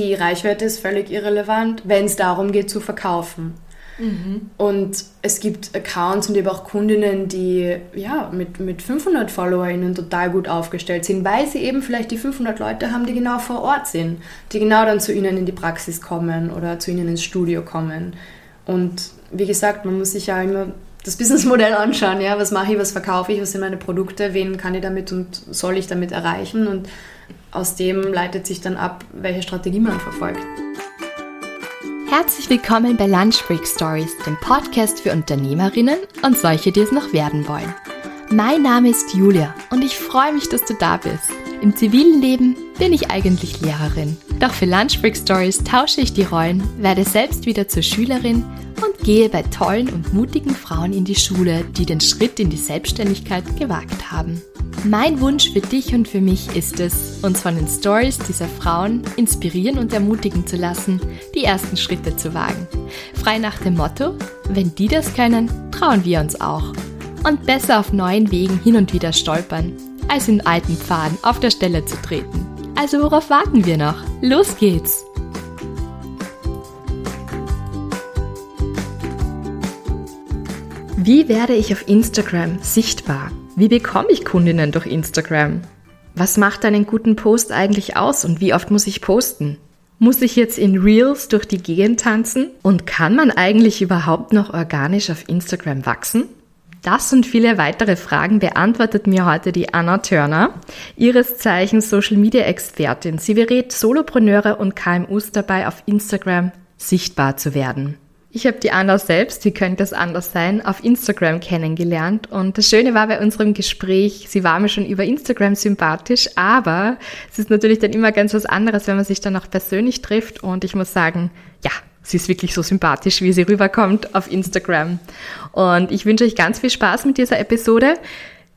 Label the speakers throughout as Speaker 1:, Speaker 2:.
Speaker 1: Die Reichweite ist völlig irrelevant, wenn es darum geht zu verkaufen. Mhm. Und es gibt Accounts und eben auch Kundinnen, die ja, mit, mit 500 FollowerInnen total gut aufgestellt sind, weil sie eben vielleicht die 500 Leute haben, die genau vor Ort sind, die genau dann zu ihnen in die Praxis kommen oder zu ihnen ins Studio kommen. Und wie gesagt, man muss sich ja immer das Businessmodell anschauen. Ja? Was mache ich, was verkaufe ich, was sind meine Produkte, wen kann ich damit und soll ich damit erreichen? Und aus dem leitet sich dann ab, welche Strategie man verfolgt.
Speaker 2: Herzlich willkommen bei Lunch Break Stories, dem Podcast für Unternehmerinnen und solche, die es noch werden wollen. Mein Name ist Julia und ich freue mich, dass du da bist. Im zivilen Leben bin ich eigentlich Lehrerin. Doch für Lunch Break Stories tausche ich die Rollen, werde selbst wieder zur Schülerin und gehe bei tollen und mutigen Frauen in die Schule, die den Schritt in die Selbstständigkeit gewagt haben. Mein Wunsch für dich und für mich ist es, uns von den Stories dieser Frauen inspirieren und ermutigen zu lassen, die ersten Schritte zu wagen. Frei nach dem Motto, wenn die das können, trauen wir uns auch. Und besser auf neuen Wegen hin und wieder stolpern, als in alten Pfaden auf der Stelle zu treten. Also worauf warten wir noch? Los geht's! Wie werde ich auf Instagram sichtbar? Wie bekomme ich Kundinnen durch Instagram? Was macht einen guten Post eigentlich aus und wie oft muss ich posten? Muss ich jetzt in Reels durch die Gegend tanzen? Und kann man eigentlich überhaupt noch organisch auf Instagram wachsen? Das und viele weitere Fragen beantwortet mir heute die Anna Turner, ihres Zeichens Social Media Expertin. Sie berät Solopreneure und KMUs dabei, auf Instagram sichtbar zu werden. Ich habe die Anna selbst, wie könnte es anders sein, auf Instagram kennengelernt. Und das Schöne war bei unserem Gespräch, sie war mir schon über Instagram sympathisch, aber es ist natürlich dann immer ganz was anderes, wenn man sich dann auch persönlich trifft. Und ich muss sagen, ja, sie ist wirklich so sympathisch, wie sie rüberkommt auf Instagram. Und ich wünsche euch ganz viel Spaß mit dieser Episode.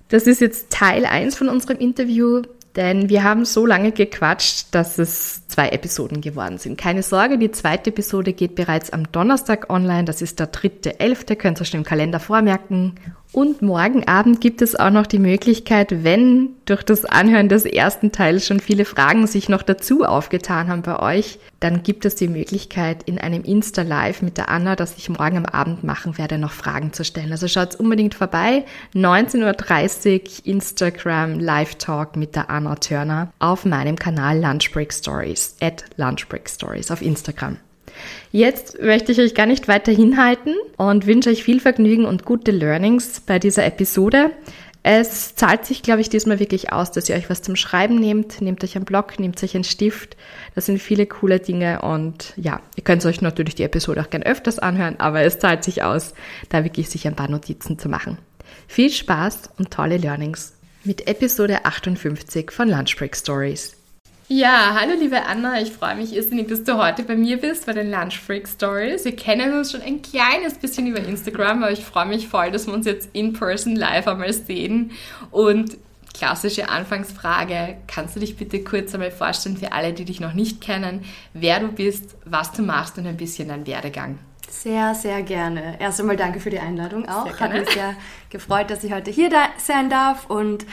Speaker 2: Das ist jetzt Teil 1 von unserem Interview. Denn wir haben so lange gequatscht, dass es zwei Episoden geworden sind. Keine Sorge, die zweite Episode geht bereits am Donnerstag online. Das ist der dritte, elfte. Könnt ihr schon im Kalender vormerken. Und morgen Abend gibt es auch noch die Möglichkeit, wenn durch das Anhören des ersten Teils schon viele Fragen sich noch dazu aufgetan haben bei euch, dann gibt es die Möglichkeit, in einem Insta-Live mit der Anna, das ich morgen am Abend machen werde, noch Fragen zu stellen. Also schaut unbedingt vorbei. 19.30 Uhr Instagram Live-Talk mit der Anna Turner auf meinem Kanal Lunchbreak Stories, at Lunchbreak Stories auf Instagram. Jetzt möchte ich euch gar nicht weiter hinhalten und wünsche euch viel Vergnügen und gute Learnings bei dieser Episode. Es zahlt sich, glaube ich, diesmal wirklich aus, dass ihr euch was zum Schreiben nehmt. Nehmt euch einen Block, nehmt euch einen Stift. Das sind viele coole Dinge und ja, ihr könnt euch natürlich die Episode auch gern öfters anhören, aber es zahlt sich aus, da wirklich sich ein paar Notizen zu machen. Viel Spaß und tolle Learnings mit Episode 58 von Lunchbreak Stories. Ja, hallo liebe Anna, ich freue mich irrsinnig, dass du heute bei mir bist bei den Lunch Freak Stories. Wir kennen uns schon ein kleines bisschen über Instagram, aber ich freue mich voll, dass wir uns jetzt in person live einmal sehen. Und klassische Anfangsfrage, kannst du dich bitte kurz einmal vorstellen für alle, die dich noch nicht kennen, wer du bist, was du machst und ein bisschen dein Werdegang?
Speaker 1: Sehr, sehr gerne. Erst einmal danke für die Einladung auch. Hat mich sehr gefreut, dass ich heute hier da sein darf und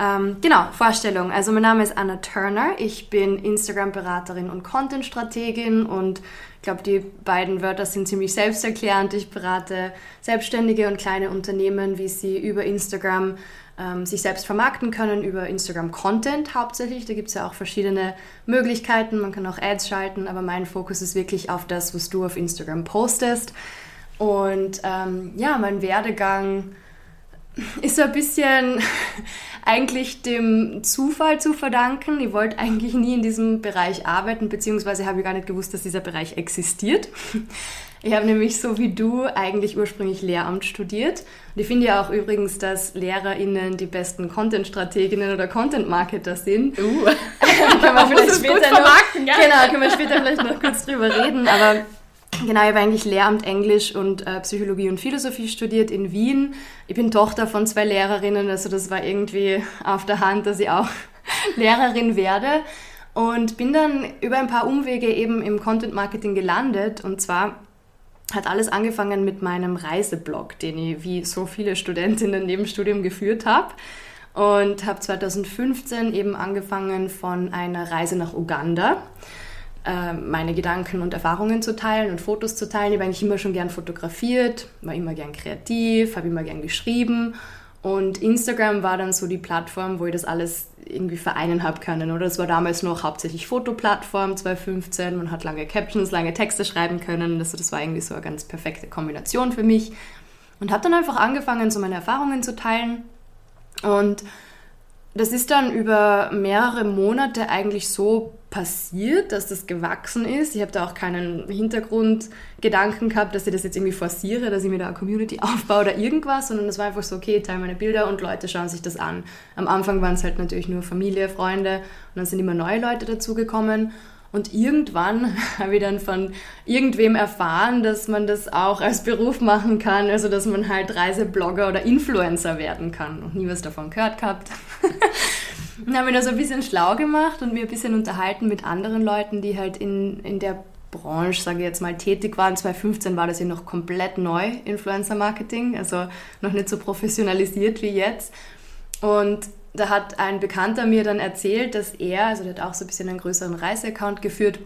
Speaker 1: ähm, genau, Vorstellung. Also mein Name ist Anna Turner. Ich bin Instagram-Beraterin und Content-Strategin und ich glaube, die beiden Wörter sind ziemlich selbsterklärend. Ich berate Selbstständige und kleine Unternehmen, wie sie über Instagram ähm, sich selbst vermarkten können, über Instagram-Content hauptsächlich. Da gibt es ja auch verschiedene Möglichkeiten. Man kann auch Ads schalten, aber mein Fokus ist wirklich auf das, was du auf Instagram postest. Und ähm, ja, mein Werdegang ist so ein bisschen eigentlich dem Zufall zu verdanken. Ich wollte eigentlich nie in diesem Bereich arbeiten, beziehungsweise habe ich gar nicht gewusst, dass dieser Bereich existiert. Ich habe nämlich so wie du eigentlich ursprünglich Lehramt studiert. Und ich finde ja auch übrigens, dass LehrerInnen die besten Content-Strateginnen oder Content-Marketer sind. Uh. können wir vielleicht später noch, ja? Genau, können wir später vielleicht noch kurz drüber reden. Aber Genau, ich habe eigentlich Lehramt Englisch und äh, Psychologie und Philosophie studiert in Wien. Ich bin Tochter von zwei Lehrerinnen, also das war irgendwie auf der Hand, dass ich auch Lehrerin werde. Und bin dann über ein paar Umwege eben im Content Marketing gelandet. Und zwar hat alles angefangen mit meinem Reiseblog, den ich wie so viele Studentinnen neben Studium geführt habe. Und habe 2015 eben angefangen von einer Reise nach Uganda äh, meine Gedanken und Erfahrungen zu teilen und Fotos zu teilen. Ich habe eigentlich immer schon gern fotografiert, war immer gern kreativ, habe immer gern geschrieben und Instagram war dann so die Plattform, wo ich das alles irgendwie vereinen habe können. Oder es war damals noch hauptsächlich Fotoplattform 2015. Man hat lange Captions, lange Texte schreiben können. Das, das war irgendwie so eine ganz perfekte Kombination für mich. Und habe dann einfach angefangen, so meine Erfahrungen zu teilen. Und das ist dann über mehrere Monate eigentlich so passiert, dass das gewachsen ist. Ich habe da auch keinen Hintergrundgedanken gehabt, dass ich das jetzt irgendwie forciere, dass ich mir da eine Community aufbaue oder irgendwas, sondern es war einfach so, okay, teile meine Bilder und Leute schauen sich das an. Am Anfang waren es halt natürlich nur Familie, Freunde und dann sind immer neue Leute dazugekommen und irgendwann habe ich dann von irgendwem erfahren, dass man das auch als Beruf machen kann, also dass man halt Reiseblogger oder Influencer werden kann. Noch nie was davon gehört gehabt. und habe mich da so ein bisschen schlau gemacht und mir ein bisschen unterhalten mit anderen Leuten, die halt in, in der Branche, sage ich jetzt mal, tätig waren. 2015 war das ja noch komplett neu, Influencer-Marketing, also noch nicht so professionalisiert wie jetzt. Und da hat ein Bekannter mir dann erzählt, dass er, also der hat auch so ein bisschen einen größeren Reiseaccount geführt,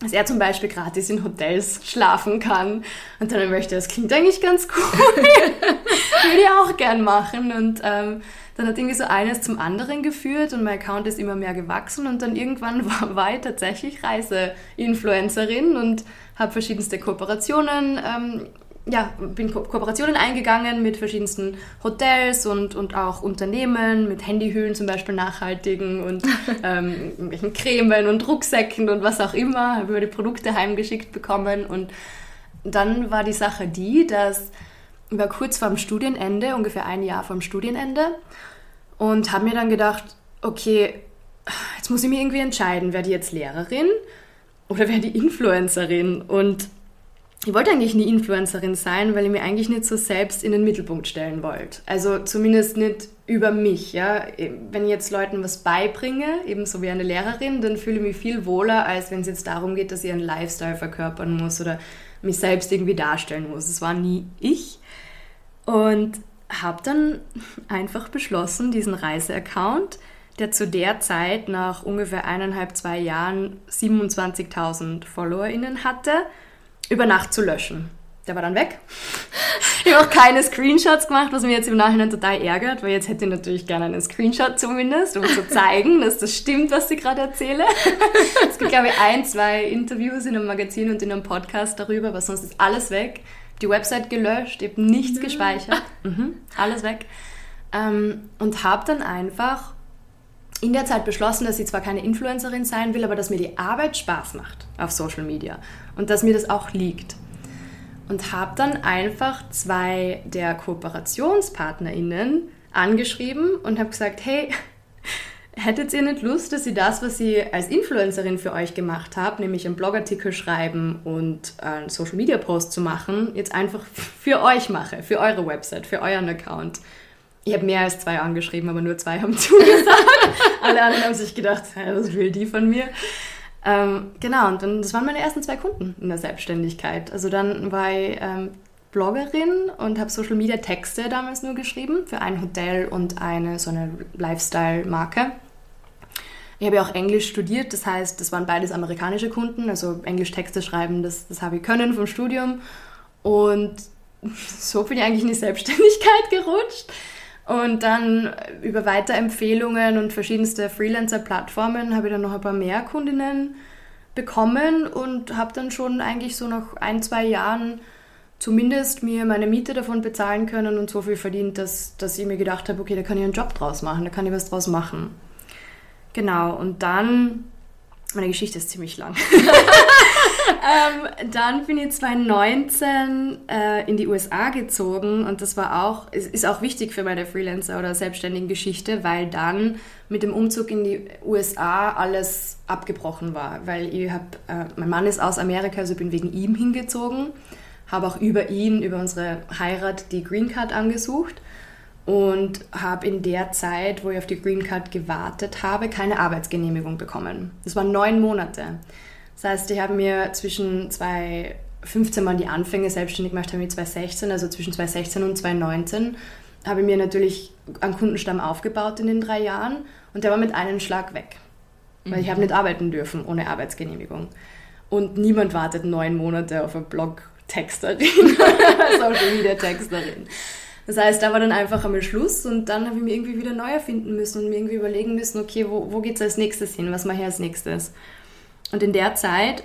Speaker 1: dass er zum Beispiel gratis in Hotels schlafen kann. Und dann möchte, das klingt eigentlich ganz cool. Würde ich auch gern machen. Und ähm, dann hat irgendwie so eines zum anderen geführt und mein Account ist immer mehr gewachsen. Und dann irgendwann war, war ich tatsächlich Reiseinfluencerin und habe verschiedenste Kooperationen ähm, ja, bin Ko Kooperationen eingegangen mit verschiedensten Hotels und, und auch Unternehmen, mit Handyhüllen zum Beispiel nachhaltigen und ähm, irgendwelchen Cremen und Rucksäcken und was auch immer, habe über die Produkte heimgeschickt bekommen und dann war die Sache die, dass war kurz vorm Studienende, ungefähr ein Jahr vorm Studienende und habe mir dann gedacht, okay, jetzt muss ich mir irgendwie entscheiden, wer die jetzt Lehrerin oder wer die Influencerin und ich wollte eigentlich nie Influencerin sein, weil ich mir eigentlich nicht so selbst in den Mittelpunkt stellen wollte. Also zumindest nicht über mich. Ja? Wenn ich jetzt Leuten was beibringe, ebenso wie eine Lehrerin, dann fühle ich mich viel wohler, als wenn es jetzt darum geht, dass ich einen Lifestyle verkörpern muss oder mich selbst irgendwie darstellen muss. Es war nie ich. Und habe dann einfach beschlossen, diesen Reiseaccount, der zu der Zeit nach ungefähr eineinhalb, zwei Jahren 27.000 FollowerInnen hatte, über Nacht zu löschen. Der war dann weg. Ich habe auch keine Screenshots gemacht, was mir jetzt im Nachhinein total ärgert, weil jetzt hätte ich natürlich gerne einen Screenshot zumindest, um zu zeigen, dass das stimmt, was ich gerade erzähle. Es gibt, glaube ich, ein, zwei Interviews in einem Magazin und in einem Podcast darüber, aber sonst ist alles weg. Die Website gelöscht, ich habe nichts mhm. gespeichert. Mhm, alles weg. Ähm, und habe dann einfach in der Zeit beschlossen, dass ich zwar keine Influencerin sein will, aber dass mir die Arbeit Spaß macht auf Social Media und dass mir das auch liegt. Und habe dann einfach zwei der KooperationspartnerInnen angeschrieben und habe gesagt, hey, hättet ihr nicht Lust, dass ich das, was ich als Influencerin für euch gemacht habe, nämlich einen Blogartikel schreiben und einen Social-Media-Post zu machen, jetzt einfach für euch mache, für eure Website, für euren Account? Ich habe mehr als zwei angeschrieben, aber nur zwei haben zugesagt. Alle anderen haben sich gedacht, was will die von mir? Ähm, genau, und dann, das waren meine ersten zwei Kunden in der Selbstständigkeit. Also dann ich ähm, Bloggerin und habe Social Media Texte damals nur geschrieben für ein Hotel und eine so eine Lifestyle-Marke. Ich habe ja auch Englisch studiert, das heißt, das waren beides amerikanische Kunden, also Englisch Texte schreiben, das, das habe ich können vom Studium. Und so bin ich eigentlich in die Selbstständigkeit gerutscht. Und dann über Weiterempfehlungen und verschiedenste Freelancer-Plattformen habe ich dann noch ein paar mehr Kundinnen bekommen und habe dann schon eigentlich so nach ein, zwei Jahren zumindest mir meine Miete davon bezahlen können und so viel verdient, dass, dass ich mir gedacht habe, okay, da kann ich einen Job draus machen, da kann ich was draus machen. Genau, und dann, meine Geschichte ist ziemlich lang. ähm, dann bin ich 2019 äh, in die USA gezogen und das war auch, ist auch wichtig für meine Freelancer- oder selbstständigen Geschichte, weil dann mit dem Umzug in die USA alles abgebrochen war, weil ich hab, äh, mein Mann ist aus Amerika, also bin wegen ihm hingezogen, habe auch über ihn, über unsere Heirat die Green Card angesucht und habe in der Zeit, wo ich auf die Green Card gewartet habe, keine Arbeitsgenehmigung bekommen. Das waren neun Monate. Das heißt, ich habe mir zwischen 2015 mal die Anfänge selbstständig gemacht, habe ich 2016, also zwischen 2016 und 2019, habe ich mir natürlich einen Kundenstamm aufgebaut in den drei Jahren und der war mit einem Schlag weg. weil ich habe nicht arbeiten dürfen ohne Arbeitsgenehmigung. Und niemand wartet neun Monate auf eine Blog-Texterin, Social Media Texterin. Das heißt, da war dann einfach einmal Schluss und dann habe ich mir irgendwie wieder neu erfinden müssen und mir irgendwie überlegen müssen, okay, wo, wo geht es als nächstes hin? Was mache ich als nächstes? Und in der Zeit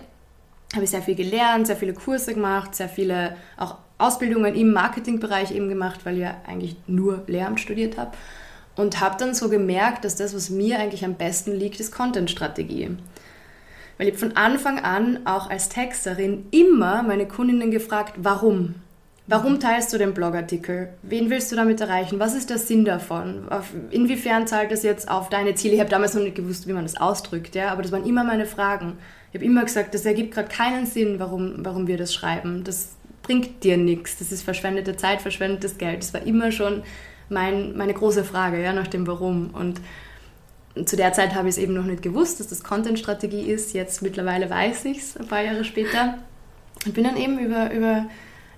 Speaker 1: habe ich sehr viel gelernt, sehr viele Kurse gemacht, sehr viele auch Ausbildungen im Marketingbereich eben gemacht, weil ich ja eigentlich nur Lehramt studiert habe. Und habe dann so gemerkt, dass das, was mir eigentlich am besten liegt, ist Content-Strategie. Weil ich von Anfang an auch als Texterin immer meine Kundinnen gefragt, warum? Warum teilst du den Blogartikel? Wen willst du damit erreichen? Was ist der Sinn davon? Inwiefern zahlt das jetzt auf deine Ziele? Ich habe damals noch nicht gewusst, wie man das ausdrückt, ja, aber das waren immer meine Fragen. Ich habe immer gesagt, das ergibt gerade keinen Sinn, warum, warum wir das schreiben. Das bringt dir nichts. Das ist verschwendete Zeit, verschwendetes Geld. Das war immer schon mein, meine große Frage, ja, nach dem Warum. Und zu der Zeit habe ich es eben noch nicht gewusst, dass das Content-Strategie ist. Jetzt mittlerweile weiß ich es, ein paar Jahre später. Und bin dann eben über, über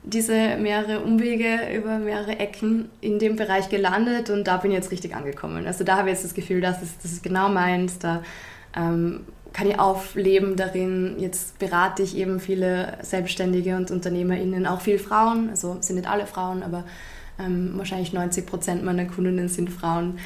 Speaker 1: diese mehrere Umwege über mehrere Ecken in dem Bereich gelandet und da bin ich jetzt richtig angekommen. Also da habe ich jetzt das Gefühl, das ist, das ist genau meins, da ähm, kann ich aufleben darin. Jetzt berate ich eben viele Selbstständige und UnternehmerInnen, auch viele Frauen, also sind nicht alle Frauen, aber ähm, wahrscheinlich 90 Prozent meiner Kundinnen sind Frauen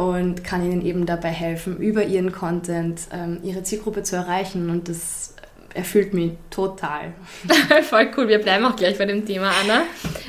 Speaker 1: und kann ihnen eben dabei helfen, über ihren Content ähm, ihre Zielgruppe zu erreichen und das erfüllt mich total.
Speaker 2: Voll cool. Wir bleiben auch gleich bei dem Thema, Anna,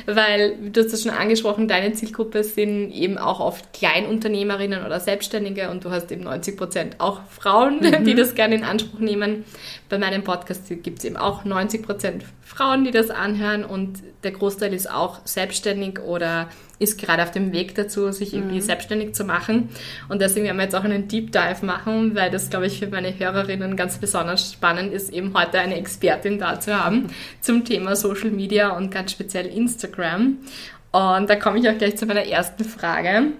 Speaker 2: weil du hast das schon angesprochen, deine Zielgruppe sind eben auch oft Kleinunternehmerinnen oder Selbstständige und du hast eben 90 Prozent auch Frauen, mhm. die das gerne in Anspruch nehmen. Bei meinem Podcast gibt es eben auch 90 Prozent Frauen, die das anhören und der Großteil ist auch selbstständig oder ist gerade auf dem Weg dazu, sich irgendwie mhm. selbstständig zu machen. Und deswegen werden wir jetzt auch einen Deep Dive machen, weil das, glaube ich, für meine Hörerinnen ganz besonders spannend ist, eben heute eine Expertin da zu haben zum Thema Social Media und ganz speziell Instagram. Und da komme ich auch gleich zu meiner ersten Frage.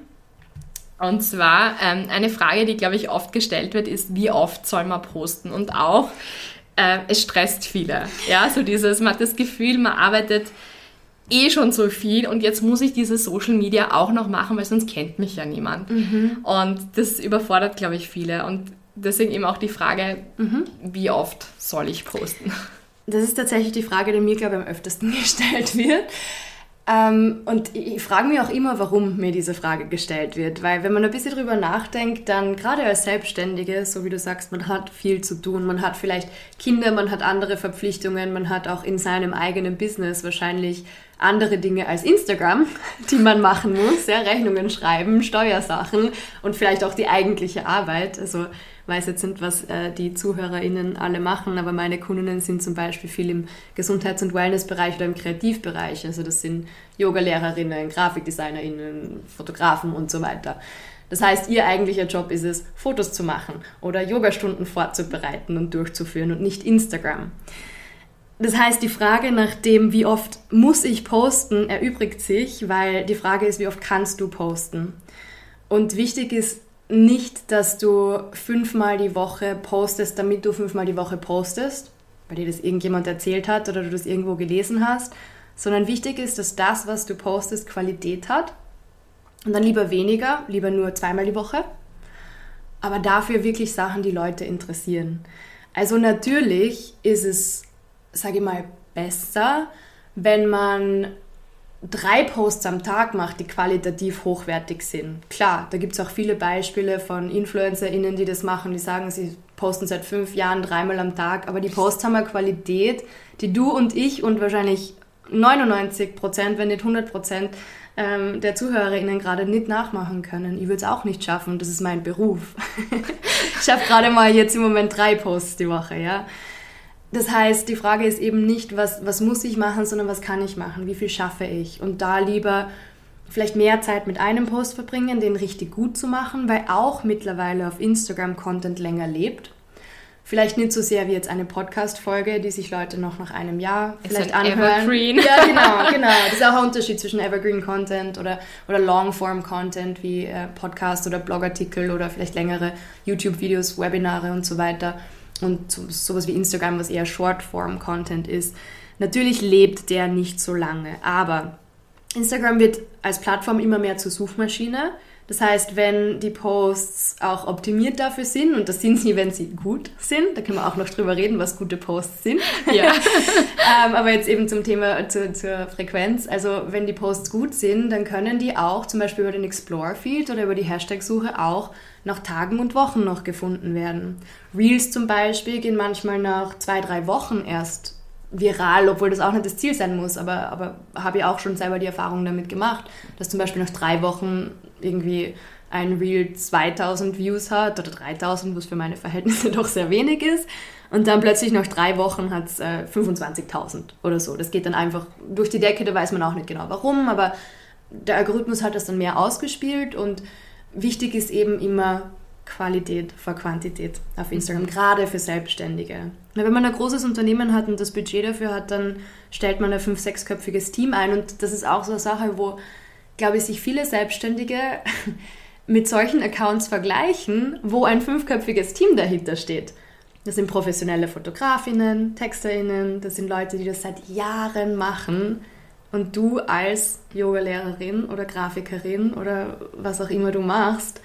Speaker 2: Und zwar ähm, eine Frage, die, glaube ich, oft gestellt wird, ist, wie oft soll man posten? Und auch, äh, es stresst viele. Ja, so dieses, man hat das Gefühl, man arbeitet eh schon so viel und jetzt muss ich diese Social Media auch noch machen, weil sonst kennt mich ja niemand. Mhm. Und das überfordert, glaube ich, viele. Und deswegen eben auch die Frage, mhm. wie oft soll ich posten?
Speaker 1: Das ist tatsächlich die Frage, die mir, glaube ich, am öftesten gestellt wird. Ähm, und ich frage mich auch immer, warum mir diese Frage gestellt wird. Weil wenn man ein bisschen drüber nachdenkt, dann gerade als Selbstständige, so wie du sagst, man hat viel zu tun. Man hat vielleicht Kinder, man hat andere Verpflichtungen, man hat auch in seinem eigenen Business wahrscheinlich andere Dinge als Instagram, die man machen muss. Ja, Rechnungen schreiben, Steuersachen und vielleicht auch die eigentliche Arbeit. Also weiß jetzt nicht, was äh, die ZuhörerInnen alle machen, aber meine Kundinnen sind zum Beispiel viel im Gesundheits- und Wellnessbereich oder im Kreativbereich. Also das sind Yogalehrerinnen, GrafikdesignerInnen, Fotografen und so weiter. Das heißt, ihr eigentlicher Job ist es, Fotos zu machen oder Yogastunden vorzubereiten und durchzuführen und nicht Instagram. Das heißt, die Frage nach dem, wie oft muss ich posten, erübrigt sich, weil die Frage ist, wie oft kannst du posten? Und wichtig ist nicht, dass du fünfmal die Woche postest, damit du fünfmal die Woche postest, weil dir das irgendjemand erzählt hat oder du das irgendwo gelesen hast, sondern wichtig ist, dass das, was du postest, Qualität hat. Und dann lieber weniger, lieber nur zweimal die Woche, aber dafür wirklich Sachen, die Leute interessieren. Also natürlich ist es, sage ich mal, besser, wenn man drei Posts am Tag macht, die qualitativ hochwertig sind. Klar, da gibt es auch viele Beispiele von InfluencerInnen, die das machen, die sagen, sie posten seit fünf Jahren dreimal am Tag, aber die Posts haben eine Qualität, die du und ich und wahrscheinlich 99 Prozent, wenn nicht 100 Prozent ähm, der ZuhörerInnen gerade nicht nachmachen können. Ich würde es auch nicht schaffen, das ist mein Beruf. ich schaffe gerade mal jetzt im Moment drei Posts die Woche, ja. Das heißt, die Frage ist eben nicht, was, was muss ich machen, sondern was kann ich machen, wie viel schaffe ich. Und da lieber vielleicht mehr Zeit mit einem Post verbringen, den richtig gut zu machen, weil auch mittlerweile auf Instagram Content länger lebt. Vielleicht nicht so sehr wie jetzt eine Podcast-Folge, die sich Leute noch nach einem Jahr vielleicht ist anhören. Evergreen. Ja, genau, genau. Das ist auch ein Unterschied zwischen Evergreen-Content oder, oder Long-Form-Content wie äh, Podcast oder Blogartikel oder vielleicht längere YouTube-Videos, Webinare und so weiter und sowas wie Instagram, was eher Short-Form-Content ist. Natürlich lebt der nicht so lange, aber Instagram wird als Plattform immer mehr zur Suchmaschine. Das heißt, wenn die Posts auch optimiert dafür sind, und das sind sie, wenn sie gut sind, da können wir auch noch drüber reden, was gute Posts sind. Ja. ähm, aber jetzt eben zum Thema, zu, zur Frequenz. Also wenn die Posts gut sind, dann können die auch zum Beispiel über den Explore-Feed oder über die Hashtag-Suche auch nach Tagen und Wochen noch gefunden werden. Reels zum Beispiel gehen manchmal nach zwei, drei Wochen erst viral, obwohl das auch nicht das Ziel sein muss, aber, aber habe ich auch schon selber die Erfahrung damit gemacht, dass zum Beispiel nach drei Wochen irgendwie ein Reel 2000 Views hat oder 3000, was für meine Verhältnisse doch sehr wenig ist. Und dann plötzlich nach drei Wochen hat es äh, 25.000 oder so. Das geht dann einfach durch die Decke, da weiß man auch nicht genau warum, aber der Algorithmus hat das dann mehr ausgespielt und wichtig ist eben immer Qualität vor Quantität auf Instagram, gerade für Selbstständige. Wenn man ein großes Unternehmen hat und das Budget dafür hat, dann stellt man ein fünf-, sechsköpfiges Team ein und das ist auch so eine Sache, wo, glaube ich, sich viele Selbstständige mit solchen Accounts vergleichen, wo ein fünfköpfiges Team dahinter steht. Das sind professionelle Fotografinnen, Texterinnen, das sind Leute, die das seit Jahren machen. Und du als Yogalehrerin oder Grafikerin oder was auch immer du machst,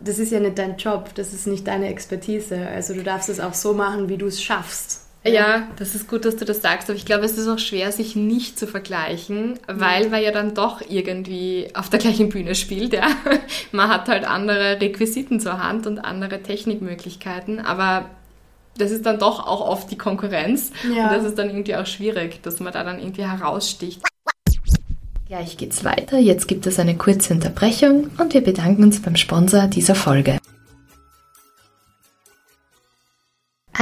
Speaker 1: das ist ja nicht dein Job, das ist nicht deine Expertise. Also du darfst es auch so machen, wie du es schaffst.
Speaker 2: Ja, das ist gut, dass du das sagst, aber ich glaube, es ist auch schwer, sich nicht zu vergleichen, weil man ja dann doch irgendwie auf der gleichen Bühne spielt. Ja. Man hat halt andere Requisiten zur Hand und andere Technikmöglichkeiten, aber das ist dann doch auch oft die Konkurrenz ja. und das ist dann irgendwie auch schwierig, dass man da dann irgendwie heraussticht. Gleich geht's weiter. Jetzt gibt es eine kurze Unterbrechung und wir bedanken uns beim Sponsor dieser Folge.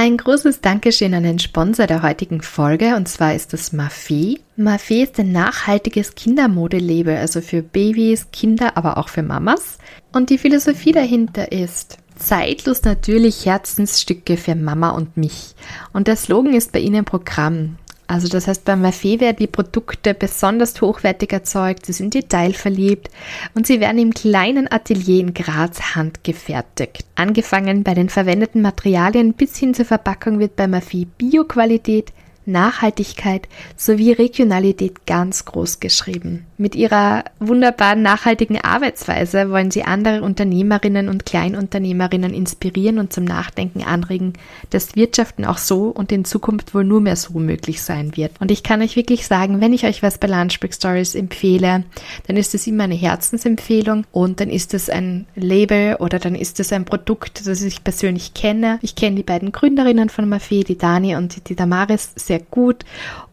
Speaker 2: Ein großes Dankeschön an den Sponsor der heutigen Folge und zwar ist das Mafé. Mafé ist ein nachhaltiges Kindermodelabel, also für Babys, Kinder, aber auch für Mamas. Und die Philosophie dahinter ist, zeitlos natürlich Herzensstücke für Mama und mich. Und der Slogan ist bei ihnen Programm. Also das heißt, beim Mafé werden die Produkte besonders hochwertig erzeugt, sie sind detailverliebt und sie werden im kleinen Atelier in Graz handgefertigt. Angefangen bei den verwendeten Materialien bis hin zur Verpackung wird beim Mafé Bioqualität, Nachhaltigkeit sowie Regionalität ganz groß geschrieben. Mit ihrer wunderbaren nachhaltigen Arbeitsweise wollen sie andere Unternehmerinnen und Kleinunternehmerinnen inspirieren und zum Nachdenken anregen, dass Wirtschaften auch so und in Zukunft wohl nur mehr so möglich sein wird. Und ich kann euch wirklich sagen, wenn ich euch was bei Lunchbreak Stories empfehle, dann ist es immer eine Herzensempfehlung und dann ist es ein Label oder dann ist es ein Produkt, das ich persönlich kenne. Ich kenne die beiden Gründerinnen von Mafé, die Dani und die Damaris, sehr gut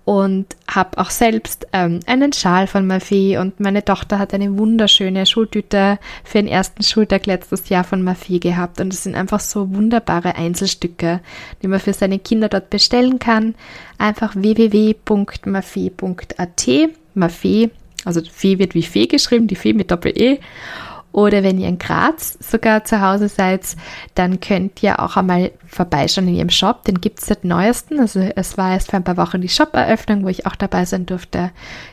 Speaker 2: und habe auch selbst ähm, einen Schal von Mafé und meine Tochter hat eine wunderschöne Schultüte für den ersten Schultag letztes Jahr von Mafé gehabt und es sind einfach so wunderbare Einzelstücke, die man für seine Kinder dort bestellen kann. Einfach www.mafé.at Mafé, also Fee wird wie Fee geschrieben, die Fee mit Doppel-E oder wenn ihr in Graz sogar zu Hause seid, dann könnt ihr auch einmal vorbeischauen in ihrem Shop. Den gibt es seit neuesten. Also es war erst vor ein paar Wochen die Shop-Eröffnung, wo ich auch dabei sein durfte.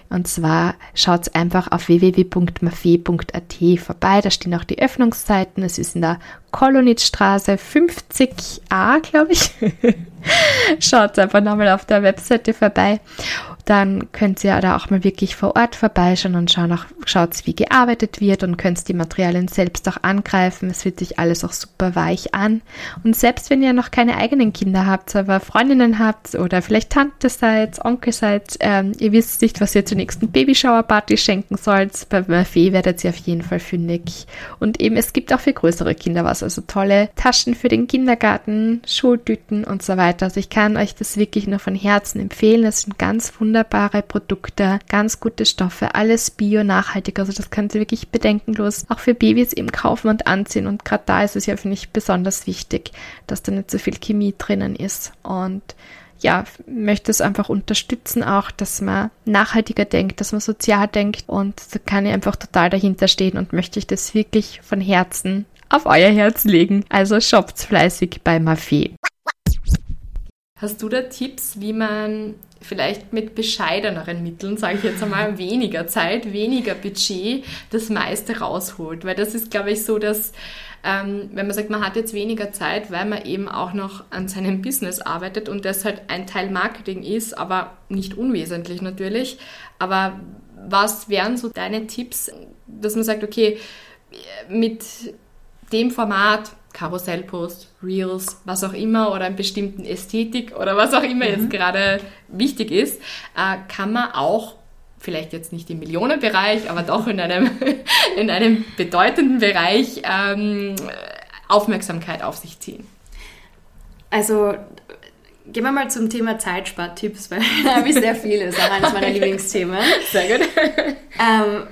Speaker 2: Und zwar schaut einfach auf www.mafe.at vorbei. Da stehen auch die Öffnungszeiten. Es ist in der Kolonitzstraße 50a, glaube ich. schaut einfach nochmal auf der Webseite vorbei dann könnt ihr da auch mal wirklich vor Ort vorbeischauen und schauen auch, schaut, wie gearbeitet wird und könnt die Materialien selbst auch angreifen. Es fühlt sich alles auch super weich an. Und selbst wenn ihr noch keine eigenen Kinder habt, aber Freundinnen habt oder vielleicht Tante seid, Onkel seid, ähm, ihr wisst nicht, was ihr zur nächsten Babyshower-Party schenken sollt, bei Murphy werdet ihr auf jeden Fall fündig. Und eben, es gibt auch für größere Kinder was, also tolle Taschen für den Kindergarten, Schultüten und so weiter. Also ich kann euch das wirklich nur von Herzen empfehlen. Es sind ganz wunderbare wunderbare Produkte, ganz gute Stoffe, alles bio, nachhaltig. Also das könnt ihr wirklich bedenkenlos auch für Babys eben kaufen und anziehen. Und gerade da ist es ja, finde ich, besonders wichtig, dass da nicht so viel Chemie drinnen ist. Und ja, möchte es einfach unterstützen auch, dass man nachhaltiger denkt, dass man sozial denkt und da kann ich einfach total dahinter stehen und möchte ich das wirklich von Herzen auf euer Herz legen. Also shoppt fleißig bei Mafé. Hast du da Tipps, wie man vielleicht mit bescheideneren Mitteln, sage ich jetzt einmal, weniger Zeit, weniger Budget, das meiste rausholt. Weil das ist, glaube ich, so, dass ähm, wenn man sagt, man hat jetzt weniger Zeit, weil man eben auch noch an seinem Business arbeitet und das halt ein Teil Marketing ist, aber nicht unwesentlich natürlich. Aber was wären so deine Tipps, dass man sagt, okay, mit dem Format, Karussellpost, Reels, was auch immer oder einer bestimmten Ästhetik oder was auch immer mhm. jetzt gerade wichtig ist, äh, kann man auch vielleicht jetzt nicht im Millionenbereich, aber doch in einem, in einem bedeutenden Bereich ähm, Aufmerksamkeit auf sich ziehen.
Speaker 1: Also gehen wir mal zum Thema Zeitspartipps, weil da habe ich sehr viele, das ist auch eines meiner Lieblingsthemen. Sehr gut. Ähm,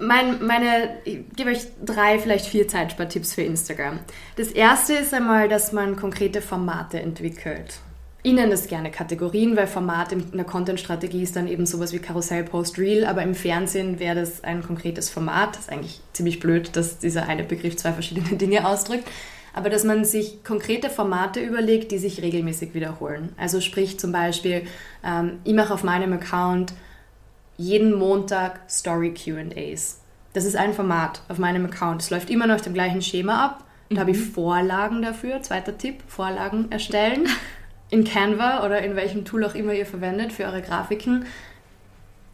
Speaker 1: mein, meine, ich gebe euch drei, vielleicht vier Zeitspartipps für Instagram. Das erste ist einmal, dass man konkrete Formate entwickelt. Ich nenne das gerne Kategorien, weil Format in der Content-Strategie ist dann eben sowas wie Karussell, Post, Reel, aber im Fernsehen wäre das ein konkretes Format. Das ist eigentlich ziemlich blöd, dass dieser eine Begriff zwei verschiedene Dinge ausdrückt. Aber dass man sich konkrete Formate überlegt, die sich regelmäßig wiederholen. Also sprich zum Beispiel, ähm, ich mache auf meinem Account jeden Montag Story QAs. Das ist ein Format auf meinem Account. Es läuft immer noch dem gleichen Schema ab. Da mhm. habe ich Vorlagen dafür. Zweiter Tipp: Vorlagen erstellen. In Canva oder in welchem Tool auch immer ihr verwendet für eure Grafiken.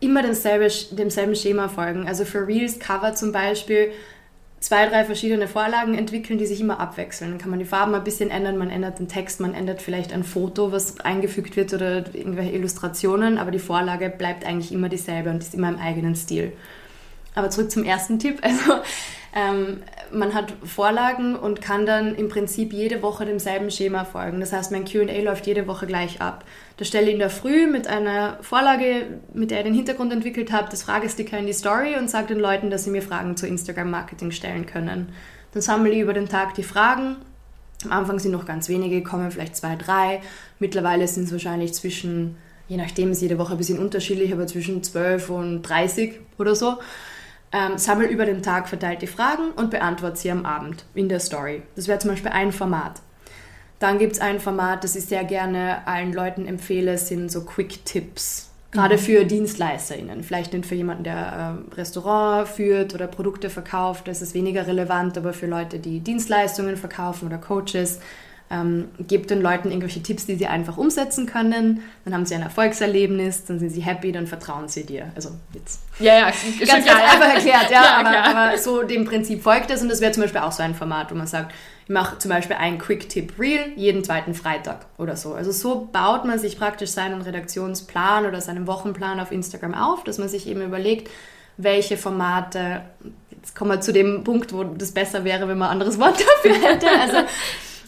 Speaker 1: Immer demselbe, demselben Schema folgen. Also für Reels Cover zum Beispiel zwei, drei verschiedene Vorlagen entwickeln, die sich immer abwechseln. Dann kann man die Farben ein bisschen ändern, man ändert den Text, man ändert vielleicht ein Foto, was eingefügt wird oder irgendwelche Illustrationen, aber die Vorlage bleibt eigentlich immer dieselbe und ist immer im eigenen Stil. Aber zurück zum ersten Tipp. Also ähm, man hat Vorlagen und kann dann im Prinzip jede Woche demselben Schema folgen. Das heißt, mein QA läuft jede Woche gleich ab. Da stelle ich in der Früh mit einer Vorlage, mit der ich den Hintergrund entwickelt habe, das Fragesticker in die Story und sage den Leuten, dass sie mir Fragen zu Instagram-Marketing stellen können. Dann sammle ich über den Tag die Fragen. Am Anfang sind noch ganz wenige, kommen vielleicht zwei, drei. Mittlerweile sind es wahrscheinlich zwischen, je nachdem ist jede Woche ein bisschen unterschiedlich, aber zwischen 12 und 30 oder so ähm, sammle über den Tag verteilt die Fragen und beantworte sie am Abend in der Story. Das wäre zum Beispiel ein Format. Dann gibt es ein Format, das ich sehr gerne allen Leuten empfehle, sind so Quick-Tipps. Gerade mhm. für DienstleisterInnen. Vielleicht nicht für jemanden, der äh, Restaurant führt oder Produkte verkauft, das ist weniger relevant, aber für Leute, die Dienstleistungen verkaufen oder Coaches, ähm, gebt den Leuten irgendwelche Tipps, die sie einfach umsetzen können. Dann haben sie ein Erfolgserlebnis, dann sind sie happy, dann vertrauen sie dir. Also jetzt
Speaker 2: ja, ja,
Speaker 1: ganz, klar, einfach erklärt, ja, ja aber, aber, so dem Prinzip folgt es und das wäre zum Beispiel auch so ein Format, wo man sagt, ich mache zum Beispiel einen Quick-Tip-Reel jeden zweiten Freitag oder so. Also so baut man sich praktisch seinen Redaktionsplan oder seinen Wochenplan auf Instagram auf, dass man sich eben überlegt, welche Formate, jetzt kommen wir zu dem Punkt, wo das besser wäre, wenn man ein anderes Wort dafür hätte, also